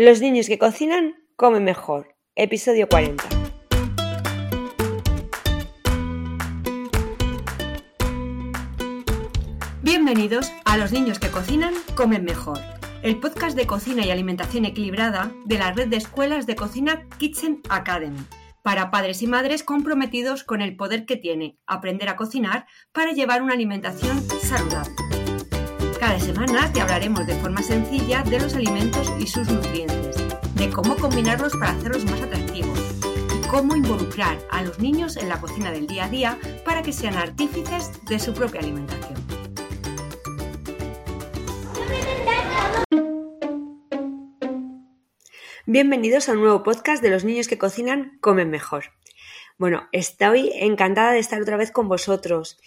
Los niños que cocinan comen mejor. Episodio 40. Bienvenidos a Los niños que cocinan comen mejor. El podcast de cocina y alimentación equilibrada de la red de escuelas de cocina Kitchen Academy para padres y madres comprometidos con el poder que tiene aprender a cocinar para llevar una alimentación saludable. Cada semana te hablaremos de forma sencilla de los alimentos y sus nutrientes, de cómo combinarlos para hacerlos más atractivos y cómo involucrar a los niños en la cocina del día a día para que sean artífices de su propia alimentación. Bienvenidos a un nuevo podcast de los niños que cocinan comen mejor. Bueno, estoy encantada de estar otra vez con vosotros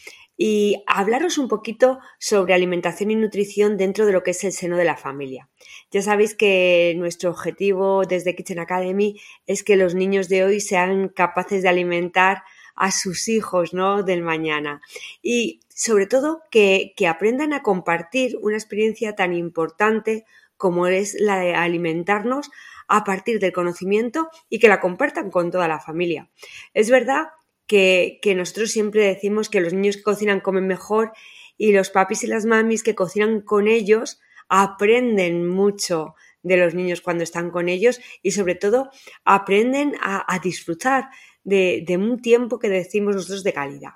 y hablaros un poquito sobre alimentación y nutrición dentro de lo que es el seno de la familia. Ya sabéis que nuestro objetivo desde Kitchen Academy es que los niños de hoy sean capaces de alimentar a sus hijos ¿no? del mañana y sobre todo que, que aprendan a compartir una experiencia tan importante como es la de alimentarnos a partir del conocimiento y que la compartan con toda la familia. Es verdad que, nosotros siempre decimos que los niños que cocinan comen mejor y los papis y las mamis que cocinan con ellos aprenden mucho de los niños cuando están con ellos y sobre todo aprenden a, disfrutar de, un tiempo que decimos nosotros de calidad.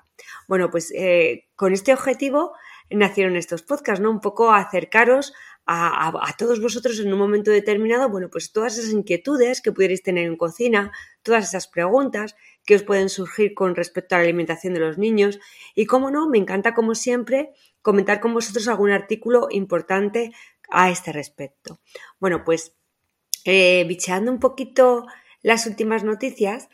Bueno, pues eh, con este objetivo nacieron estos podcasts, ¿no? Un poco acercaros a, todos vosotros en un momento determinado, bueno, pues todas esas inquietudes que pudierais tener en cocina, todas esas preguntas que os pueden surgir con respecto a la alimentación de los niños y, como no, me encanta, como siempre, comentar con vosotros algún artículo importante a este respecto. Bueno, pues eh, bicheando un poquito las últimas noticias,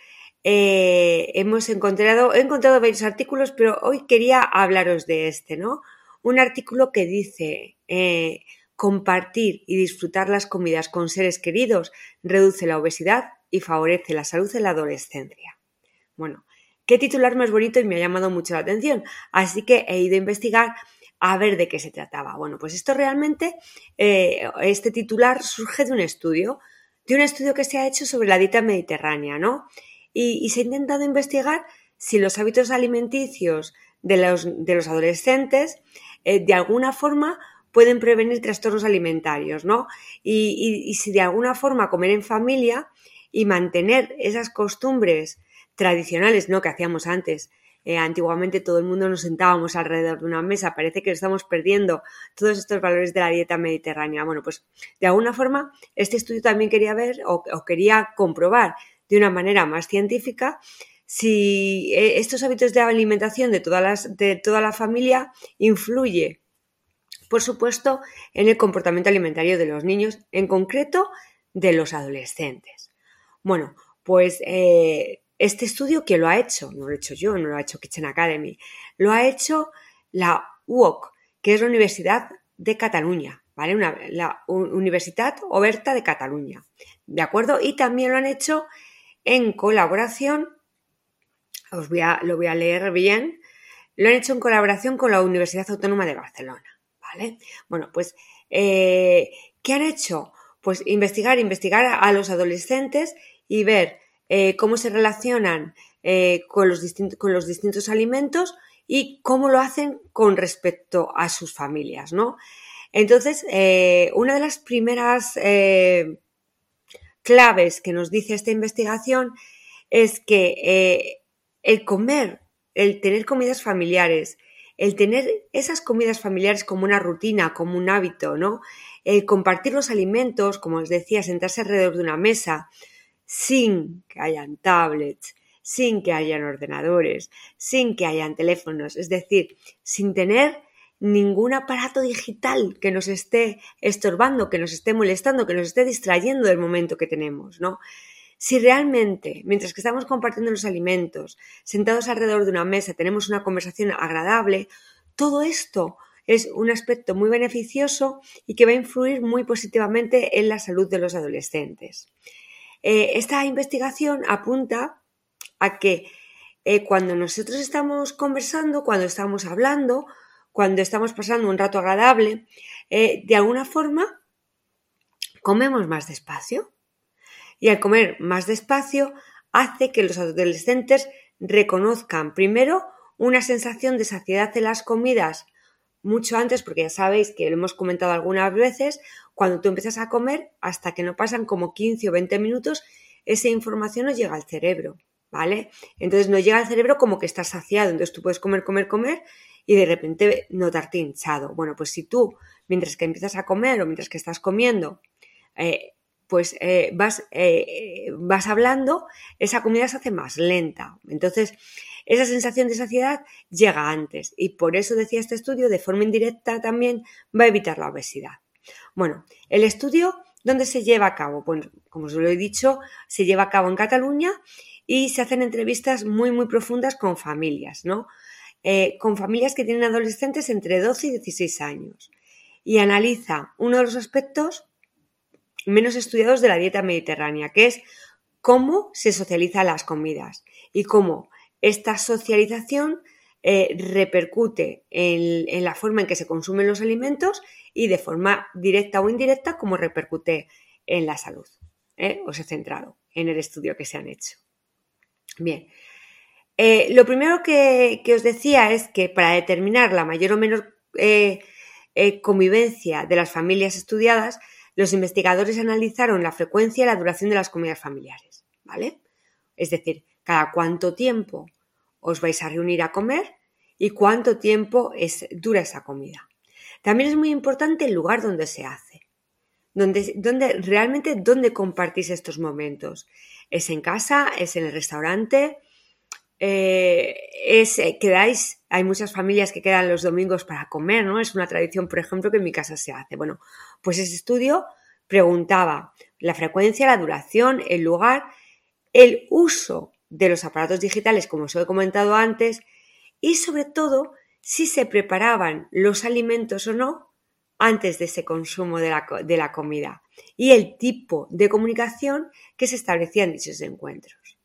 eh, hemos encontrado, he encontrado varios artículos, pero hoy quería hablaros de este, ¿no? Un artículo que dice eh, Compartir y disfrutar las comidas con seres queridos reduce la obesidad y favorece la salud en la adolescencia. Bueno, qué titular más bonito y me ha llamado mucho la atención, así que he ido a investigar a ver de qué se trataba. Bueno, pues esto realmente, eh, este titular surge de un estudio, de un estudio que se ha hecho sobre la dieta mediterránea, ¿no? Y, se ha intentado investigar si los hábitos alimenticios de los, de los adolescentes eh, de alguna forma pueden prevenir trastornos alimentarios, ¿no? Y, si de alguna forma comer en familia y mantener esas costumbres tradicionales, ¿no? Que hacíamos antes. Eh, antiguamente todo el mundo nos sentábamos alrededor de una mesa. Parece que estamos perdiendo todos estos valores de la dieta mediterránea. Bueno, pues de alguna forma este estudio también quería ver o, quería comprobar de una manera más científica si eh, estos hábitos de alimentación de, todas las, de toda la familia influye por supuesto, en el comportamiento alimentario de los niños, en concreto de los adolescentes. Bueno, pues eh, este estudio, ¿quién lo ha hecho? No lo he hecho yo, no lo ha hecho Kitchen Academy, lo ha hecho la UOC, que es la Universidad de Cataluña, ¿vale? la Universidad Oberta de Cataluña, ¿de acuerdo? Y también lo han hecho en colaboración, os voy a, lo voy a leer bien, lo han hecho en colaboración con la Universidad Autónoma de Barcelona. Bueno, pues, eh, ¿qué han hecho? Pues investigar, investigar a los adolescentes y ver eh, cómo se relacionan eh, con, los con, los distintos alimentos y cómo lo hacen con respecto a sus familias, ¿no? Entonces, una de las primeras claves que nos dice esta investigación es que el comer, el tener comidas familiares, el tener esas comidas familiares como una rutina, como un hábito, ¿no? El compartir los alimentos, como os decía, sentarse alrededor de una mesa, sin que hayan tablets, sin que hayan ordenadores, sin que hayan teléfonos, es decir, sin tener ningún aparato digital que nos esté estorbando, que nos esté molestando, que nos esté distrayendo del momento que tenemos, ¿no? Si realmente, mientras que estamos compartiendo los alimentos, sentados alrededor de una mesa, tenemos una conversación agradable, todo esto es un aspecto muy beneficioso y que va a influir muy positivamente en la salud de los adolescentes. Eh, esta investigación apunta a que eh, cuando nosotros estamos conversando, cuando estamos hablando, cuando estamos pasando un rato agradable, eh, de alguna forma comemos más despacio. Y al comer más despacio hace que los adolescentes reconozcan primero una sensación de saciedad en las comidas mucho antes, porque ya sabéis que lo hemos comentado algunas veces, cuando tú empiezas a comer, hasta que no pasan como 15 o 20 minutos, esa información no llega al cerebro, ¿vale? Entonces no llega al cerebro como que estás saciado, entonces tú puedes comer, comer, comer y de repente notarte hinchado. Bueno, pues si tú, mientras que empiezas a comer o mientras que estás comiendo, eh, pues eh, vas, eh, vas hablando, esa comida se hace más lenta. Entonces, esa sensación de saciedad llega antes y por eso decía este estudio, de forma indirecta también va a evitar la obesidad. Bueno, el estudio, ¿dónde se lleva a cabo? Pues, como os lo he dicho, se lleva a cabo en Cataluña y se hacen entrevistas muy, muy profundas con familias, ¿no? Eh, con familias que tienen adolescentes entre 12 y 16 años. Y analiza uno de los aspectos menos estudiados de la dieta mediterránea, que es cómo se socializan las comidas y cómo esta socialización eh, repercute en, la forma en que se consumen los alimentos y de forma directa o indirecta cómo repercute en la salud. ¿eh? Os he centrado en el estudio que se han hecho. Bien, eh, lo primero que, os decía es que para determinar la mayor o menor convivencia de las familias estudiadas, los investigadores analizaron la frecuencia y la duración de las comidas familiares, ¿vale? Es decir, cada cuánto tiempo os vais a reunir a comer y cuánto tiempo es, dura esa comida. También es muy importante el lugar donde se hace, donde, realmente dónde compartís estos momentos. ¿Es en casa? ¿Es en el restaurante? Eh, es, eh, quedáis, hay muchas familias que quedan los domingos para comer, ¿no? Es una tradición, por ejemplo, que en mi casa se hace. Bueno, pues ese estudio preguntaba la frecuencia, la duración, el lugar, el uso de los aparatos digitales, como os he comentado antes, y sobre todo si se preparaban los alimentos o no antes de ese consumo de la, comida y el tipo de comunicación que se establecía en dichos encuentros.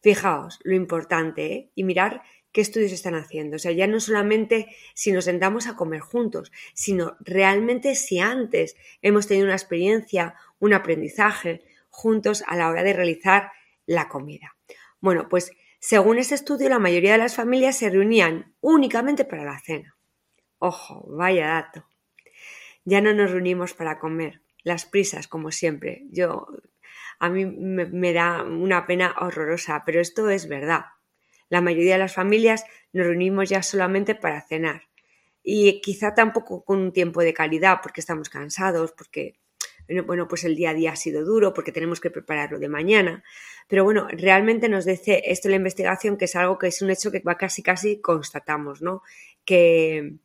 Fijaos lo importante ¿eh? y mirar qué estudios están haciendo. O sea, ya no solamente si nos sentamos a comer juntos, sino realmente si antes hemos tenido una experiencia, un aprendizaje juntos a la hora de realizar la comida. Bueno, pues según ese estudio, la mayoría de las familias se reunían únicamente para la cena. Ojo, vaya dato. Ya no nos reunimos para comer. Las prisas, como siempre. Yo, a mí me, da una pena horrorosa, pero esto es verdad. La mayoría de las familias nos reunimos ya solamente para cenar. Y quizá tampoco con un tiempo de calidad, porque estamos cansados, porque bueno, pues el día a día ha sido duro porque tenemos que prepararlo de mañana. Pero bueno, realmente nos dice esto la investigación que es algo que es un hecho que casi casi constatamos, ¿no? Que,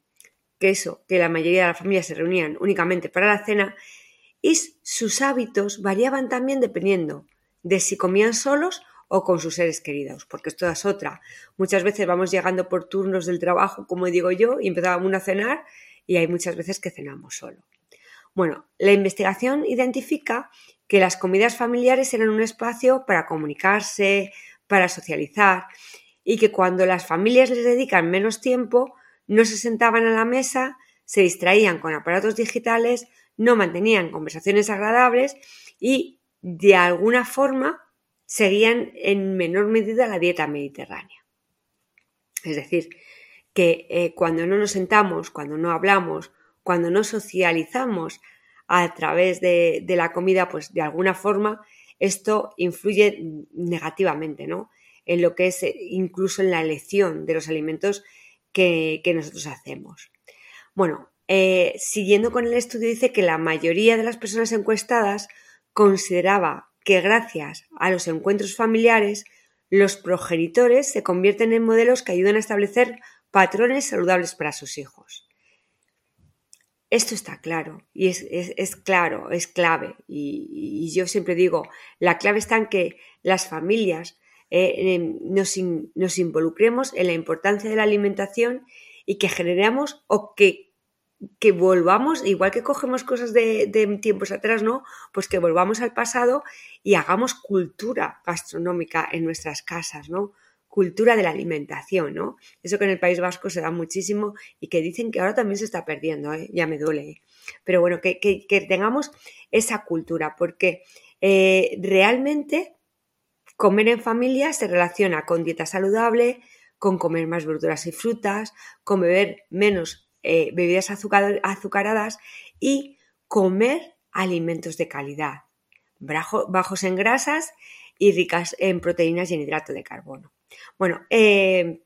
que eso, que la mayoría de las familias se reunían únicamente para la cena y sus hábitos variaban también dependiendo de si comían solos o con sus seres queridos, porque esto es otra. Muchas veces vamos llegando por turnos del trabajo, como digo yo, y empezábamos a cenar y hay muchas veces que cenamos solo. Bueno, la investigación identifica que las comidas familiares eran un espacio para comunicarse, para socializar y que cuando las familias les dedican menos tiempo, no se sentaban a la mesa, se distraían con aparatos digitales, no mantenían conversaciones agradables y de alguna forma seguían en menor medida la dieta mediterránea. Es decir, que eh, cuando no nos sentamos, cuando no hablamos, cuando no socializamos a través de, la comida, pues de alguna forma esto influye negativamente, ¿no? En lo que es eh, incluso en la elección de los alimentos que, nosotros hacemos. Bueno, eh, siguiendo con el estudio, dice que la mayoría de las personas encuestadas consideraba que gracias a los encuentros familiares, los progenitores se convierten en modelos que ayudan a establecer patrones saludables para sus hijos. Esto está claro y es, claro, es clave. Y, yo siempre digo, la clave está en que las familias eh, nos, nos, involucremos en la importancia de la alimentación y que generemos o que, que volvamos, igual que cogemos cosas de, tiempos atrás, ¿no? Pues que volvamos al pasado y hagamos cultura gastronómica en nuestras casas, ¿no? cultura de la alimentación, ¿no? Eso que en el País Vasco se da muchísimo y que dicen que ahora también se está perdiendo, ¿eh? ya me duele. Pero bueno, que, tengamos esa cultura, porque eh, realmente comer en familia se relaciona con dieta saludable, con comer más verduras y frutas, con beber menos eh, bebidas azucaradas y comer alimentos de calidad, bajos en grasas y ricas en proteínas y en hidrato de carbono. Bueno, eh,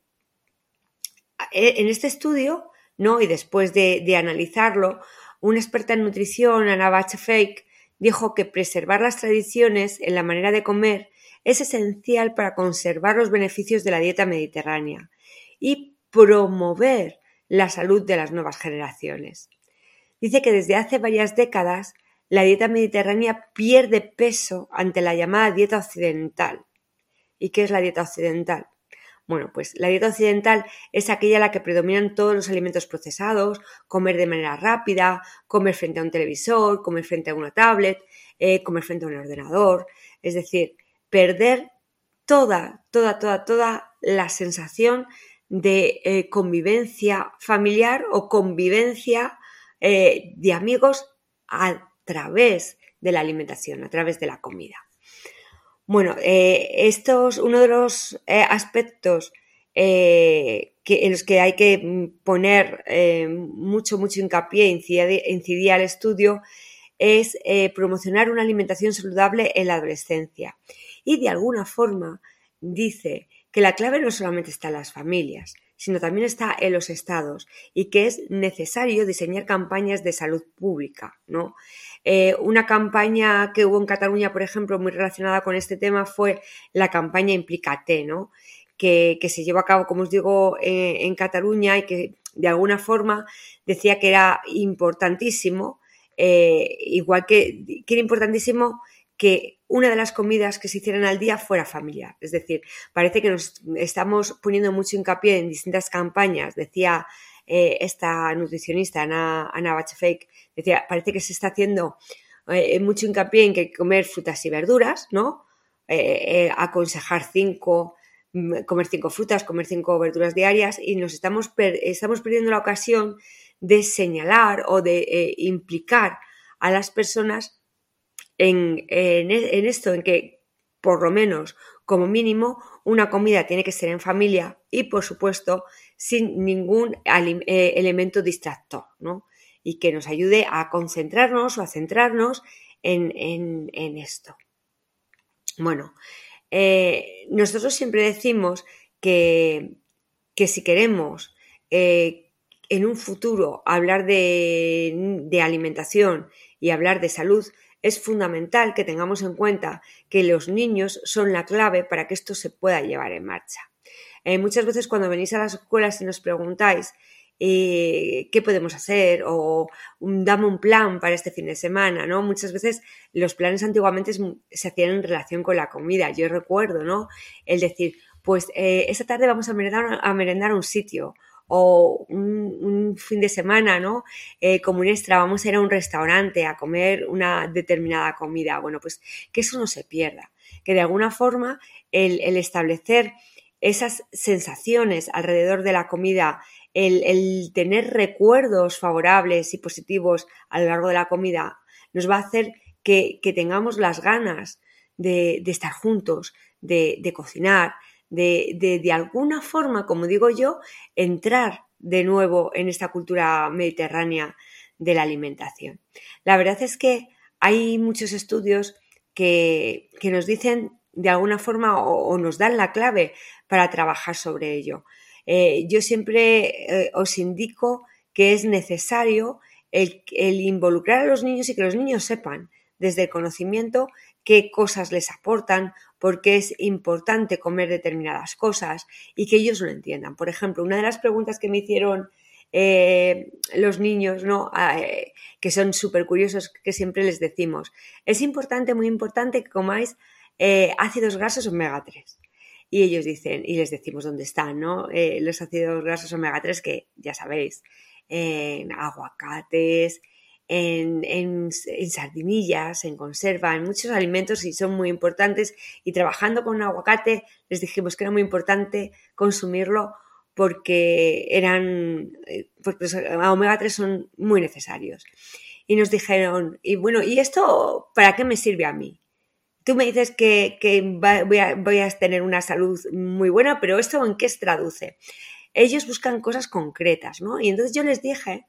en este estudio, ¿no? y después de, analizarlo, una experta en nutrición, Anna Fake, dijo que preservar las tradiciones en la manera de comer es esencial para conservar los beneficios de la dieta mediterránea y promover la salud de las nuevas generaciones. Dice que desde hace varias décadas la dieta mediterránea pierde peso ante la llamada dieta occidental. ¿Y qué es la dieta occidental? Bueno, pues la dieta occidental es aquella en la que predominan todos los alimentos procesados, comer de manera rápida, comer frente a un televisor, comer frente a una tablet, eh, comer frente a un ordenador. Es decir, perder toda, toda, toda, toda la sensación de eh, convivencia familiar o convivencia eh, de amigos a través de la alimentación, a través de la comida. Bueno, eh, estos, uno de los aspectos que, en los que hay que poner mucho, mucho hincapié, incidir, incidir al estudio, es promocionar una alimentación saludable en la adolescencia. Y de alguna forma dice que la clave no solamente está en las familias, sino también está en los estados y que es necesario diseñar campañas de salud pública, ¿no? Eh, una campaña que hubo en Cataluña, por ejemplo, muy relacionada con este tema fue la campaña Implícate, ¿no? Que, se llevó a cabo, como os digo, eh, en Cataluña y que de alguna forma decía que era importantísimo, eh, igual que, que era importantísimo que una de las comidas que se hicieran al día fuera familiar. Es decir, parece que nos estamos poniendo mucho hincapié en distintas campañas. Decía eh, esta nutricionista, Ana, Ana Bachefake, decía, parece que se está haciendo eh, mucho hincapié en que comer frutas y verduras, ¿no? Eh, aconsejar cinco, mm, comer cinco frutas, comer cinco verduras diarias y nos estamos, estamos perdiendo la ocasión de señalar o de implicar a las personas en, en, esto, en que por lo menos, como mínimo, una comida tiene que ser en familia y, por supuesto, sin ningún eh, elemento distractor, ¿no? Y que nos ayude a concentrarnos o a centrarnos en, en, esto. Bueno, eh, nosotros siempre decimos que, que si queremos eh, en un futuro hablar de, de alimentación y hablar de salud, es fundamental que tengamos en cuenta que los niños son la clave para que esto se pueda llevar en marcha. Eh, muchas veces cuando venís a las escuelas y nos preguntáis eh, qué podemos hacer o dame un plan para este fin de semana, ¿no? Muchas veces los planes antiguamente se hacían en relación con la comida. Yo recuerdo, ¿no? El decir, pues eh, esta tarde vamos a merendar, a merendar un sitio o un, fin de semana, ¿no? Eh, como un extra, vamos a ir a un restaurante a comer una determinada comida. Bueno, pues que eso no se pierda, que de alguna forma el, establecer esas sensaciones alrededor de la comida, el, tener recuerdos favorables y positivos a lo largo de la comida, nos va a hacer que, tengamos las ganas de, estar juntos, de, de cocinar, de, de, alguna forma, como digo yo, entrar de nuevo en esta cultura mediterránea de la alimentación. La verdad es que hay muchos estudios que, nos dicen de alguna forma o, nos dan la clave para trabajar sobre ello. Eh, yo siempre eh, os indico que es necesario el, el, involucrar a los niños y que los niños sepan desde el conocimiento qué cosas les aportan, por qué es importante comer determinadas cosas y que ellos lo entiendan. Por ejemplo, una de las preguntas que me hicieron eh, los niños, ¿no? Ah, eh, que son súper curiosos, que siempre les decimos, es importante, muy importante que comáis eh, ácidos grasos omega 3. Y ellos dicen, y les decimos dónde están, ¿no? los ácidos grasos omega 3 que ya sabéis, en aguacates, en, sardinillas, en conserva, en muchos alimentos y son muy importantes. Y trabajando con aguacate les dijimos que era muy importante consumirlo porque eran, eh, porque los omega 3 son muy necesarios. y nos dijeron, y bueno, ¿y esto para qué me sirve a mí? Tú me dices que, voy, a, voy, a, tener una salud muy buena, pero ¿esto en qué se traduce? Ellos buscan cosas concretas, ¿no? Y entonces yo les dije,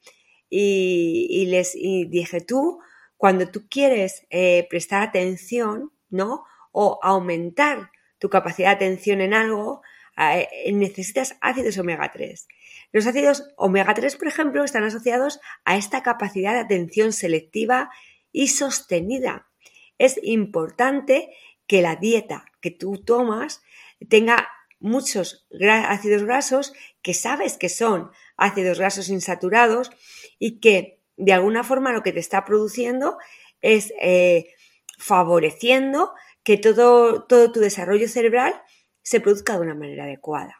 y, les dije, tú, cuando tú quieres eh, prestar atención, ¿no? O aumentar tu capacidad de atención en algo, eh, necesitas ácidos omega 3. Los ácidos omega 3, por ejemplo, están asociados a esta capacidad de atención selectiva y sostenida. Es importante que la dieta que tú tomas tenga muchos ácidos grasos que sabes que son ácidos grasos insaturados y que de alguna forma lo que te está produciendo es eh, favoreciendo que todo, todo tu desarrollo cerebral se produzca de una manera adecuada.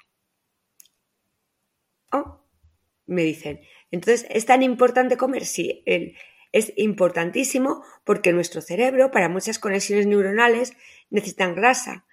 Oh, me dicen. Entonces, ¿es tan importante comer? Sí, es importantísimo porque nuestro cerebro, para muchas conexiones neuronales, necesitan grasa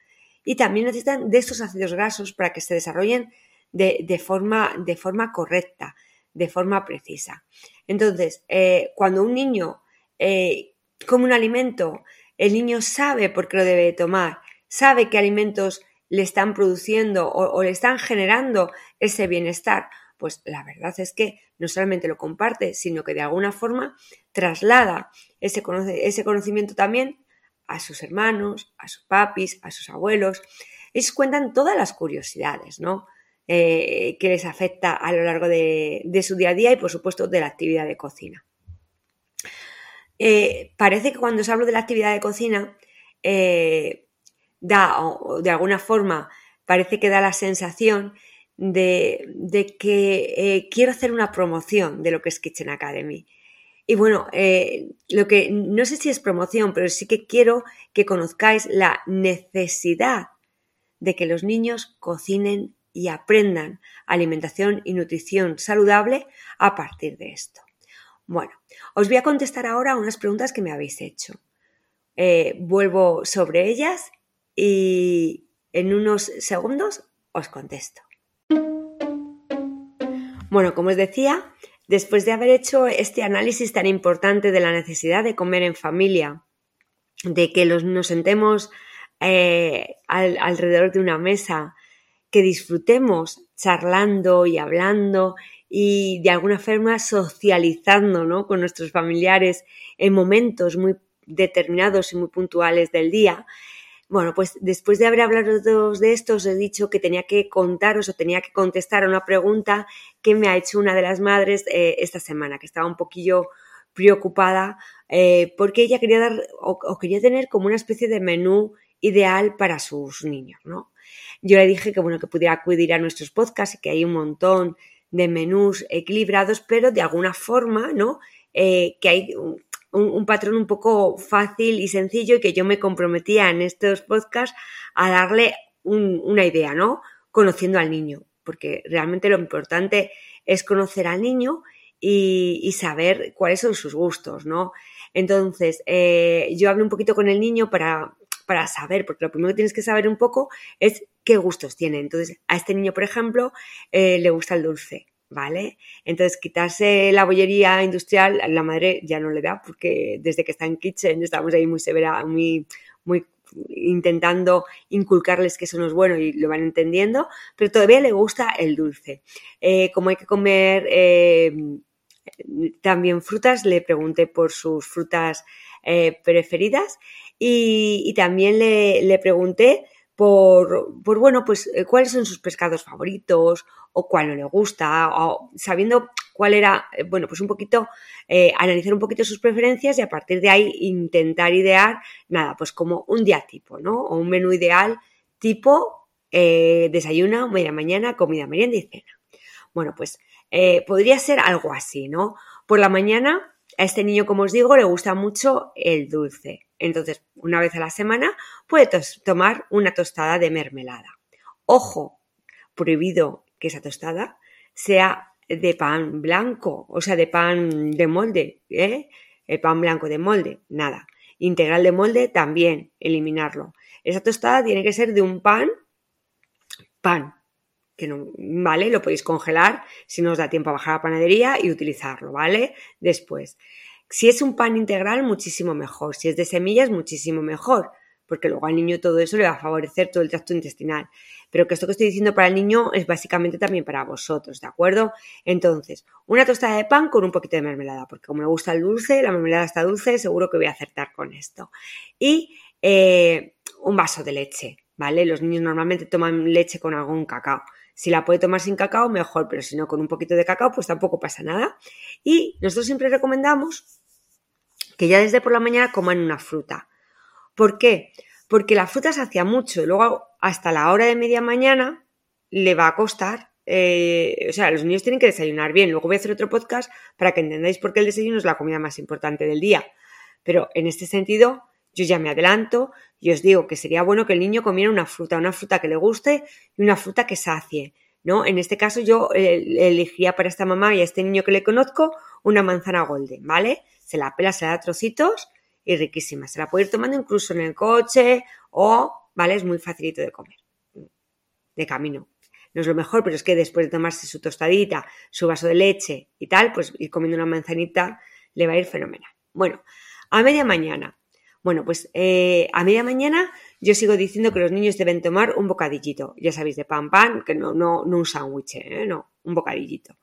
y también necesitan de estos ácidos grasos para que se desarrollen de, forma, de forma, correcta, de forma precisa. Entonces, eh, cuando un niño eh, come un alimento, el niño sabe por qué lo debe tomar, sabe qué alimentos le están produciendo o, le están generando ese bienestar, pues la verdad es que no solamente lo comparte, sino que de alguna forma traslada ese, conocimiento también a sus hermanos, a sus papis, a sus abuelos. Ellos cuentan todas las curiosidades, ¿no? Eh, que les afecta a lo largo de, su día a día y, por supuesto, de la actividad de cocina. Eh, parece que cuando os hablo de la actividad de cocina, eh, da, o de alguna forma, parece que da la sensación de, que quiero hacer una promoción de lo que es Kitchen Academy. Y bueno, lo que no sé si es promoción, pero sí que quiero que conozcáis la necesidad de que los niños cocinen y aprendan alimentación y nutrición saludable a partir de esto. Bueno, os voy a contestar ahora unas preguntas que me habéis hecho. Eh, vuelvo sobre ellas y en unos segundos os contesto. Bueno, como os decía, después de haber hecho este análisis tan importante de la necesidad de comer en familia, de que nos sentemos eh, alrededor de una mesa, que disfrutemos charlando y hablando y de alguna forma socializando con nuestros familiares en momentos muy determinados y muy puntuales del día, bueno, pues después de haber hablado de esto, os he dicho que tenía que contaros o tenía que contestar a una pregunta que me ha hecho una de las madres eh, esta semana, que estaba un poquillo preocupada eh, porque ella quería dar o, quería tener como una especie de menú ideal para sus niños, ¿no? Yo le dije que bueno, que pudiera acudir a nuestros podcasts y que hay un montón de menús equilibrados, pero de alguna forma, ¿no? Eh, que hay un, patrón un poco fácil y sencillo y que yo me comprometía en estos podcasts a darle una idea, ¿no? Conociendo al niño, porque realmente lo importante es conocer al niño y, saber cuáles son sus gustos, ¿no? Entonces, eh, yo hablo un poquito con el niño para, para saber, porque lo primero que tienes que saber un poco es qué gustos tiene. Entonces, a este niño, por ejemplo, eh, le gusta el dulce. ¿vale? Entonces, quitarse la bollería industrial, la madre ya no le da, porque desde que está en kitchen estamos ahí muy severa, muy, muy intentando inculcarles que eso no es bueno y lo van entendiendo, pero todavía le gusta el dulce. Eh, como hay que comer eh, también frutas, le pregunté por sus frutas preferidas y, también le, le pregunté por, por, bueno, pues cuáles son sus pescados favoritos o cuál no le gusta, o sabiendo cuál era, eh, bueno, pues un poquito, eh, analizar un poquito sus preferencias y a partir de ahí intentar idear, nada, pues como un día tipo, ¿no? O un menú ideal tipo eh, desayuno, media mañana, comida, merienda y cena. Bueno, pues podría ser algo así, ¿no? Por la mañana, a este niño, como os digo, le gusta mucho el dulce. Entonces, una vez a la semana puede tomar una tostada de mermelada. Ojo, prohibido que esa tostada sea de pan blanco, o sea, de pan de molde, ¿eh? El pan blanco de molde, nada. Integral de molde, también, eliminarlo. Esa tostada tiene que ser de un pan, pan, que no, ¿vale? Lo podéis congelar si no os da tiempo a bajar a la panadería y utilizarlo, ¿vale? Después. Si es un pan integral, muchísimo mejor. Si es de semillas, muchísimo mejor, porque luego al niño todo eso le va a favorecer todo el tracto intestinal. Pero que esto que estoy diciendo para el niño es básicamente también para vosotros, ¿de acuerdo? Entonces, una tostada de pan con un poquito de mermelada, porque como me gusta el dulce, la mermelada está dulce, seguro que voy a acertar con esto. Y eh, un vaso de leche, ¿vale? Los niños normalmente toman leche con algún cacao. Si la puede tomar sin cacao, mejor, pero si no con un poquito de cacao, pues tampoco pasa nada. Y nosotros siempre recomendamos que ya desde por la mañana coman una fruta. ¿Por qué? Porque la fruta sacia mucho y luego hasta la hora de media mañana le va a costar. Eh, o sea, los niños tienen que desayunar bien. Luego voy a hacer otro podcast para que entendáis por qué el desayuno es la comida más importante del día. Pero en este sentido, yo ya me adelanto y os digo que sería bueno que el niño comiera una fruta, una fruta que le guste y una fruta que sacie. ¿no? En este caso yo eh, elegiría para esta mamá y a este niño que le conozco una manzana golden, ¿vale? Se la pela, se la da trocitos y riquísima. Se la puede ir tomando incluso en el coche o, ¿vale? Es muy facilito de comer. De camino. No es lo mejor, pero es que después de tomarse su tostadita, su vaso de leche y tal, pues ir comiendo una manzanita le va a ir fenomenal. Bueno, a media mañana, bueno, pues eh, a media mañana yo sigo diciendo que los niños deben tomar un bocadillito, ya sabéis, de pan pan, que no, no, no un sándwich, ¿eh? no, un bocadillito.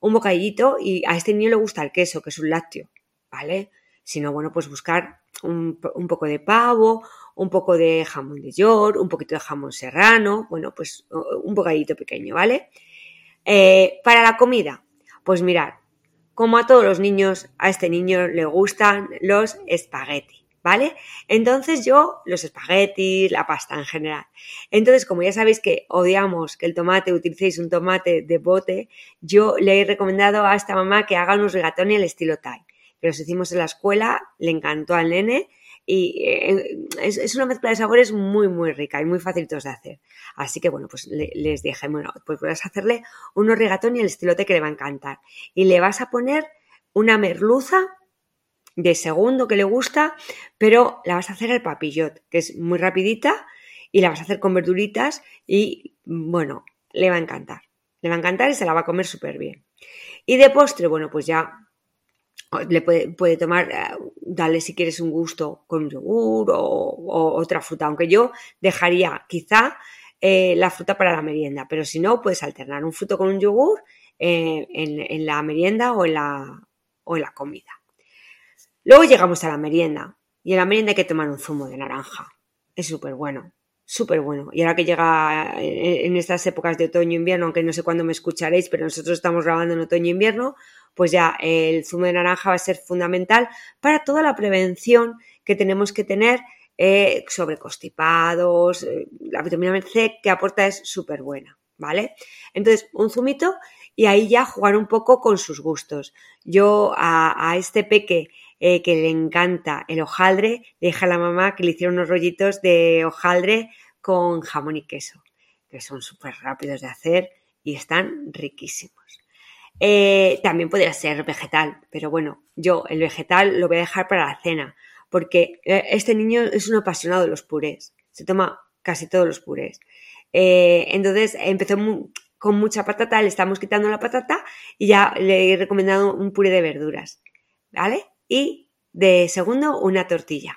Un bocadillito y a este niño le gusta el queso, que es un lácteo, ¿vale? Si no, bueno, pues buscar un, poco de pavo, un poco de jamón de york, un poquito de jamón serrano, bueno, pues un bocadillito pequeño, ¿vale? Eh, para la comida, pues mirad, como a todos los niños, a este niño le gustan los espaguetis. ¿Vale? Entonces yo, los espaguetis, la pasta en general. Entonces, como ya sabéis que odiamos que el tomate, utilicéis un tomate de bote, yo le he recomendado a esta mamá que haga unos rigatoni al estilo Thai. Que los hicimos en la escuela, le encantó al nene y eh, es, una mezcla de sabores muy, muy rica y muy facilitos de hacer. Así que bueno, pues les dije, bueno, pues puedes hacerle unos rigatoni al estilo Thai que le va a encantar. Y le vas a poner una merluza de segundo que le gusta, pero la vas a hacer al papillot, que es muy rapidita y la vas a hacer con verduritas y bueno, le va a encantar. Le va a encantar y se la va a comer súper bien. Y de postre, bueno, pues ya le puede, tomar, eh, dale si quieres un gusto con yogur o, otra fruta, aunque yo dejaría quizá eh, la fruta para la merienda, pero si no, puedes alternar un fruto con un yogur eh, en, en, la merienda o en la, o en la comida. Luego llegamos a la merienda. Y en la merienda hay que tomar un zumo de naranja. Es súper bueno, súper bueno. Y ahora que llega eh, en estas épocas de otoño-invierno, aunque no sé cuándo me escucharéis, pero nosotros estamos grabando en otoño-invierno, pues ya el zumo de naranja va a ser fundamental para toda la prevención que tenemos que tener eh, sobre constipados. Eh, la vitamina C que aporta es súper buena, ¿vale? Entonces, un zumito y ahí ya jugar un poco con sus gustos. Yo a, a este peque eh, que le encanta el hojaldre, le dije a la mamá que le hiciera unos rollitos de hojaldre con jamón y queso, que son súper rápidos de hacer y están riquísimos. Eh, también podría ser vegetal, pero bueno, yo el vegetal lo voy a dejar para la cena, porque eh, este niño es un apasionado de los purés, se toma casi todos los purés. entonces empezó con mucha patata, le estamos quitando la patata y ya le he recomendado un puré de verduras, ¿vale? Y de segundo una tortilla.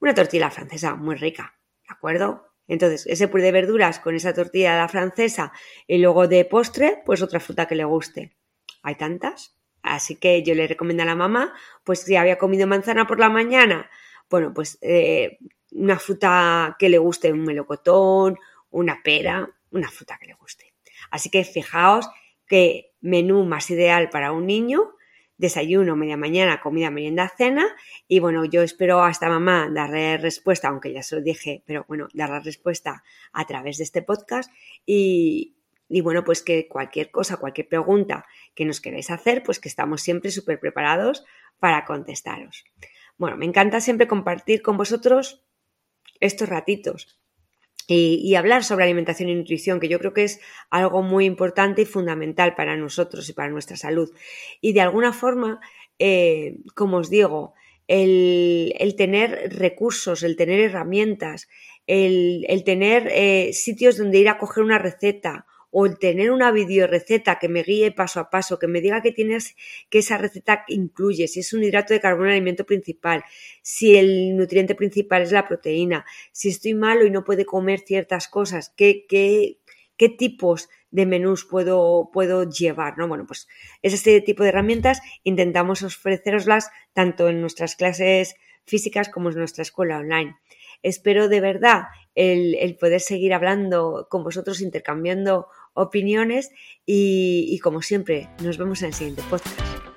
Una tortilla francesa muy rica, ¿de acuerdo? Entonces, ese puré de verduras con esa tortilla de la francesa y luego de postre, pues otra fruta que le guste. Hay tantas. Así que yo le recomiendo a la mamá, pues si había comido manzana por la mañana, bueno, pues eh, una fruta que le guste, un melocotón, una pera, una fruta que le guste. Así que fijaos qué menú más ideal para un niño desayuno, media mañana, comida, merienda, cena. Y bueno, yo espero a esta mamá darle respuesta, aunque ya se lo dije, pero bueno, darle respuesta a través de este podcast. Y, y bueno, pues que cualquier cosa, cualquier pregunta que nos queráis hacer, pues que estamos siempre súper preparados para contestaros. Bueno, me encanta siempre compartir con vosotros estos ratitos y, hablar sobre alimentación y nutrición, que yo creo que es algo muy importante y fundamental para nosotros y para nuestra salud. Y de alguna forma, eh, como os digo, el, tener recursos, el tener herramientas, el, tener eh, sitios donde ir a coger una receta o el tener una receta que me guíe paso a paso, que me diga que tienes que esa receta incluye, si es un hidrato de carbono el alimento principal, si el nutriente principal es la proteína, si estoy malo y no puede comer ciertas cosas, qué, qué, qué tipos de menús puedo, puedo llevar, ¿no? Bueno, pues ese tipo de herramientas intentamos ofreceroslas tanto en nuestras clases físicas como en nuestra escuela online. Espero de verdad el, poder seguir hablando con vosotros, intercambiando opiniones y, como siempre, nos vemos en el siguiente podcast.